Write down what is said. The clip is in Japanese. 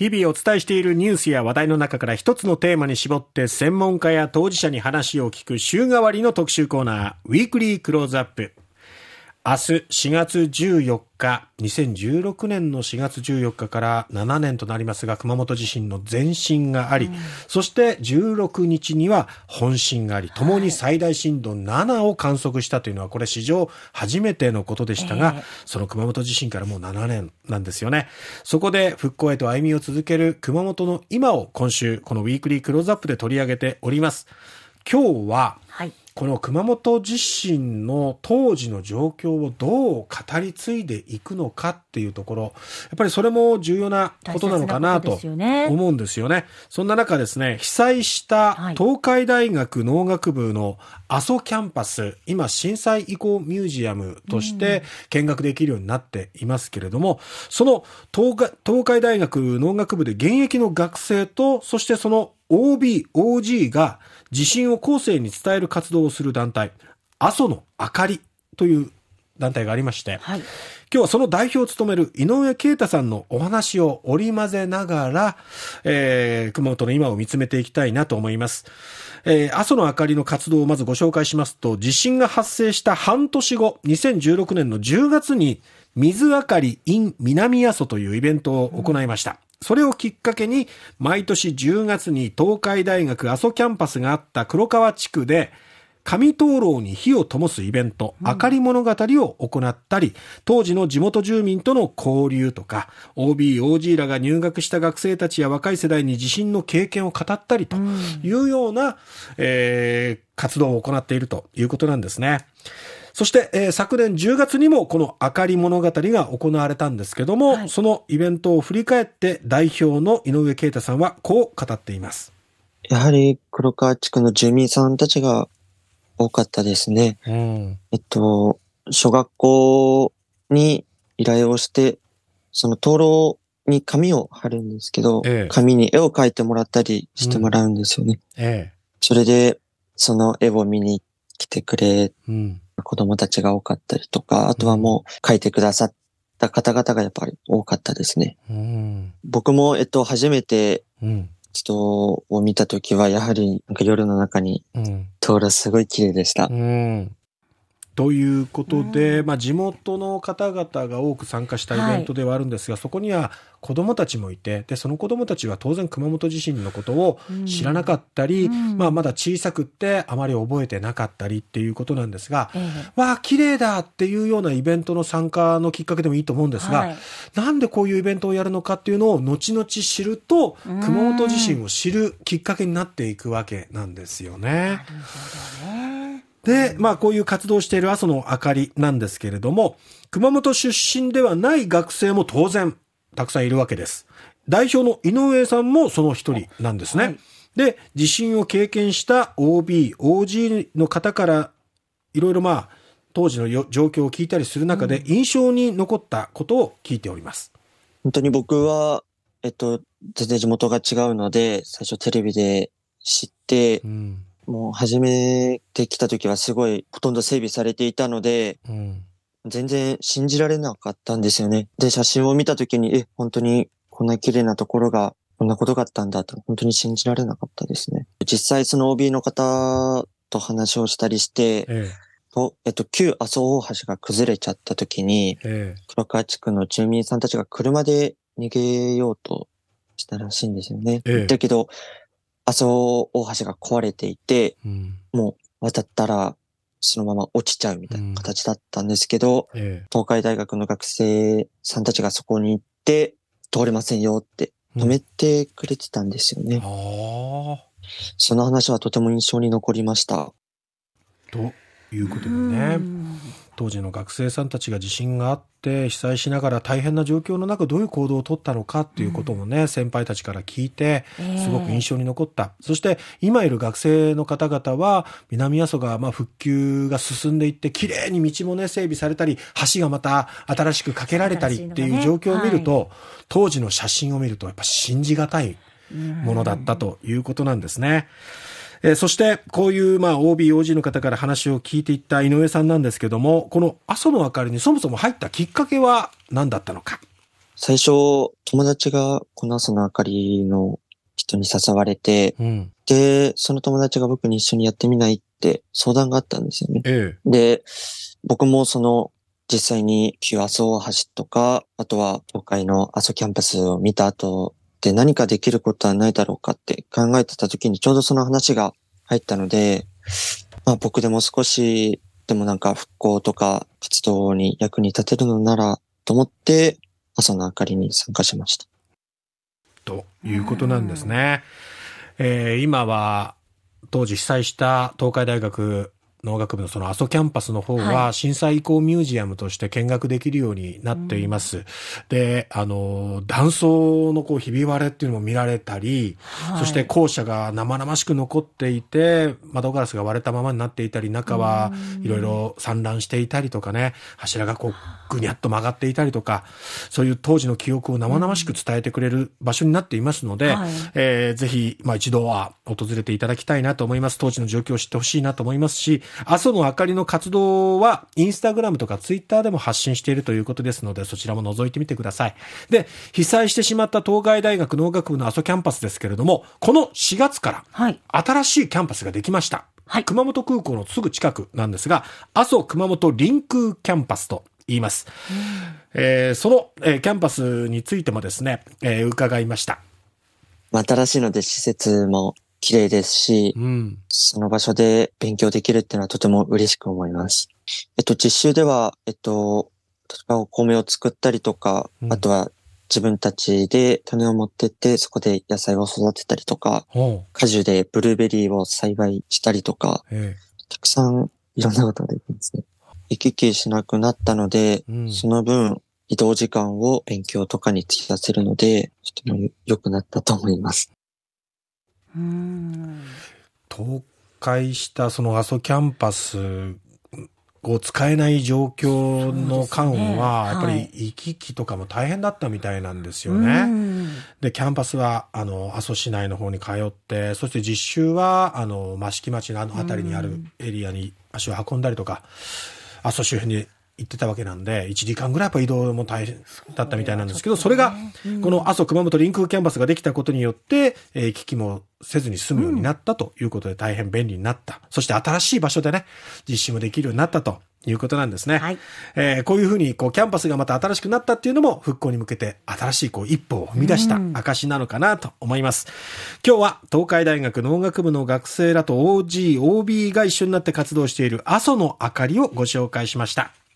日々お伝えしているニュースや話題の中から一つのテーマに絞って専門家や当事者に話を聞く週替わりの特集コーナー、ウィークリークローズアップ。明日4月14日、2016年の4月14日から7年となりますが、熊本地震の前震があり、うん、そして16日には本震があり、ともに最大震度7を観測したというのは、これ史上初めてのことでしたが、えー、その熊本地震からもう7年なんですよね。そこで復興へと歩みを続ける熊本の今を今週、このウィークリークローズアップで取り上げております。今日は、はいこの熊本地震の当時の状況をどう語り継いでいくのかっていうところ、やっぱりそれも重要なことなのかなと思うんですよね。そんな中ですね、被災した東海大学農学部の阿蘇キャンパス、今震災遺構ミュージアムとして見学できるようになっていますけれども、その東海大学農学部で現役の学生と、そしてその OB、OG が地震を後世に伝える活動をする団体、阿蘇の明かりという団体がありまして、はい、今日はその代表を務める井上啓太さんのお話を織り交ぜながら、えー、熊本の今を見つめていきたいなと思います。えー、阿蘇の明かりの活動をまずご紹介しますと、地震が発生した半年後、2016年の10月に、水明かり in 南阿蘇というイベントを行いました。うんそれをきっかけに、毎年10月に東海大学阿蘇キャンパスがあった黒川地区で、紙灯籠に火を灯すイベント、明かり物語を行ったり、当時の地元住民との交流とか、OB、OG らが入学した学生たちや若い世代に地震の経験を語ったりというような、えー、活動を行っているということなんですね。そして、えー、昨年10月にもこの明かり物語が行われたんですけども、はい、そのイベントを振り返って代表の井上啓太さんはこう語っています。やはり黒川地区の住民さんたちが多かったですね。うん、えっと、小学校に依頼をして、その灯籠に紙を貼るんですけど、ええ、紙に絵を描いてもらったりしてもらうんですよね。うんえ、それで、その絵を見に来てくれ子供たちが多かったりとか、あとはもう書いてくださった方々がやっぱり多かったですね。うん、僕も、えっと、初めて、人を見たときは、やはり、なんか夜の中に、通るすごい綺麗でした。うんということで、まあ、地元の方々が多く参加したイベントではあるんですが、はい、そこには子どもたちもいてでその子どもたちは当然熊本地震のことを知らなかったり、うん、まあ、まだ小さくってあまり覚えてなかったりっていうことなんですが、えー、わあ綺麗だっていうようなイベントの参加のきっかけでもいいと思うんですが、はい、なんでこういうイベントをやるのかっていうのを後々知ると熊本地震を知るきっかけになっていくわけなんですよね。なるほどねで、まあこういう活動をしている阿蘇の明かりなんですけれども、熊本出身ではない学生も当然たくさんいるわけです。代表の井上さんもその一人なんですね。はい、で、地震を経験した OB、OG の方からいろいろまあ当時の状況を聞いたりする中で印象に残ったことを聞いております。本当に僕は、えっと、全然地元が違うので、最初テレビで知って、うんもう始めてきた時はすごいほとんど整備されていたので、うん、全然信じられなかったんですよね。で、写真を見た時に、え、本当にこんな綺麗なところがこんなことがあったんだと、本当に信じられなかったですね。実際その OB の方と話をしたりして、ええと、えっと、旧阿蘇大橋が崩れちゃった時に、ええ、黒川地区の住民さんたちが車で逃げようとしたらしいんですよね。ええ、だけど、阿蘇大橋が壊れていて、うん、もう渡ったらそのまま落ちちゃうみたいな形だったんですけど、うんええ、東海大学の学生さんたちがそこに行って、通れませんよって止めてくれてたんですよね。うん、その話はとても印象に残りました。ということでね。当時の学生さんたちが地震があって被災しながら大変な状況の中どういう行動をとったのかっていうこともね、うん、先輩たちから聞いてすごく印象に残った、えー、そして今いる学生の方々は南阿蘇がまあ復旧が進んでいって綺麗に道もね整備されたり橋がまた新しく架けられたりっていう状況を見ると、ねはい、当時の写真を見るとやっぱ信じがたいものだったということなんですね。うんえー、そして、こういう、まあ、OB、OG の方から話を聞いていった井上さんなんですけども、この阿蘇の明かりにそもそも入ったきっかけは何だったのか？最初、友達がこの朝の明かりの人に誘われて、うん、で、その友達が僕に一緒にやってみないって相談があったんですよね。ええ、で、僕もその実際に旧阿蘇大橋とか、あとは東海の阿蘇キャンパスを見た後で何かできることはないだろうかって考えてた時にちょうどその話が入ったので、まあ僕でも少しでもなんか復興とか活動に役に立てるのならと思って朝の明かりに参加しました。ということなんですね。えー、今は当時被災した東海大学農学部のその阿蘇キャンパスの方は震災遺構ミュージアムとして見学できるようになっています。うん、で、あの、断層のこうひび割れっていうのも見られたり、はい、そして校舎が生々しく残っていて、窓ガラスが割れたままになっていたり、中はいろいろ散乱していたりとかね、柱がこうぐにゃっと曲がっていたりとか、そういう当時の記憶を生々しく伝えてくれる場所になっていますので、はい、えー、ぜひ、まあ一度は訪れていただきたいなと思います。当時の状況を知ってほしいなと思いますし、阿蘇の明かりの活動は、インスタグラムとかツイッターでも発信しているということですので、そちらも覗いてみてください。で、被災してしまった東海大学農学部の阿蘇キャンパスですけれども、この4月から、新しいキャンパスができました。はい、熊本空港のすぐ近くなんですが、阿蘇熊本臨空キャンパスと言います。えー、その、えー、キャンパスについてもですね、えー、伺いました。新しいので施設も綺麗ですし、うん、その場所で勉強できるっていうのはとても嬉しく思います。えっと、実習では、えっと、例えばお米を作ったりとか、うん、あとは自分たちで種を持ってって、そこで野菜を育てたりとか、果樹でブルーベリーを栽培したりとか、たくさんいろんなことができるんですね。行き来しなくなったので、うん、その分移動時間を勉強とかに費やせるので、とても良くなったと思います。倒壊したその阿蘇キャンパスを使えない状況の間は、やっぱり行き来とかも大変だったみたいなんですよね。で、キャンパスは、あの、阿蘇市内の方に通って、そして実習は、あの、益城町のあの辺りにあるエリアに足を運んだりとか、阿蘇周辺に行ってたわけなんで、1時間ぐらいやっぱ移動も大変だったみたいなんですけど、それが、この阿蘇熊本臨空キャンパスができたことによって、えー、行き来もせずに済むようになったということで大変便利になった。そして新しい場所でね、実施もできるようになったということなんですね。はい、えー、こういうふうに、こう、キャンパスがまた新しくなったっていうのも、復興に向けて新しい、こう、一歩を踏み出した証なのかなと思います。今日は、東海大学農学部の学生らと OG、OB が一緒になって活動している阿蘇の明かりをご紹介しました。